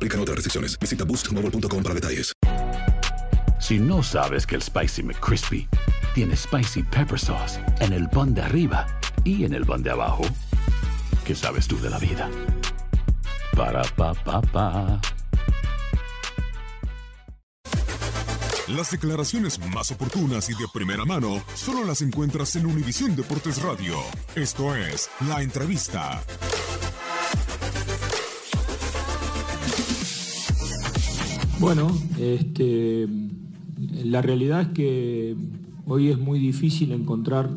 Aplican otras restricciones. Visita boostmobile.com para detalles. Si no sabes que el Spicy McCrispy tiene Spicy Pepper Sauce en el pan de arriba y en el pan de abajo, ¿qué sabes tú de la vida? Para, pa, pa, pa. Las declaraciones más oportunas y de primera mano solo las encuentras en Univisión Deportes Radio. Esto es La Entrevista. Bueno, este, la realidad es que hoy es muy difícil encontrar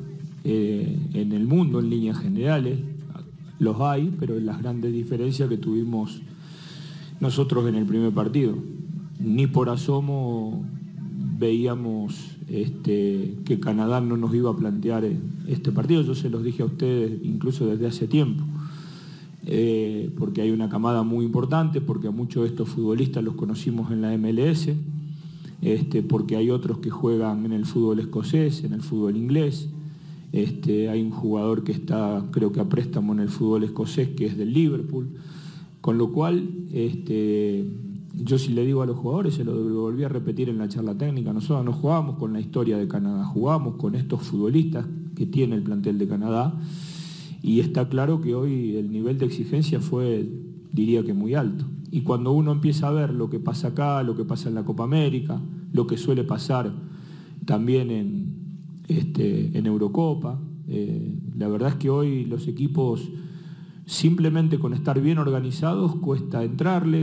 eh, en el mundo, en líneas generales, los hay, pero las grandes diferencias que tuvimos nosotros en el primer partido. Ni por asomo veíamos este, que Canadá no nos iba a plantear este partido, yo se los dije a ustedes incluso desde hace tiempo. Eh, porque hay una camada muy importante, porque a muchos de estos futbolistas los conocimos en la MLS, este, porque hay otros que juegan en el fútbol escocés, en el fútbol inglés. Este, hay un jugador que está, creo que a préstamo en el fútbol escocés, que es del Liverpool. Con lo cual, este, yo si le digo a los jugadores, se lo volví a repetir en la charla técnica, nosotros no jugamos con la historia de Canadá, jugamos con estos futbolistas que tiene el plantel de Canadá. Y está claro que hoy el nivel de exigencia fue, diría que muy alto. Y cuando uno empieza a ver lo que pasa acá, lo que pasa en la Copa América, lo que suele pasar también en, este, en Eurocopa, eh, la verdad es que hoy los equipos simplemente con estar bien organizados cuesta entrarle.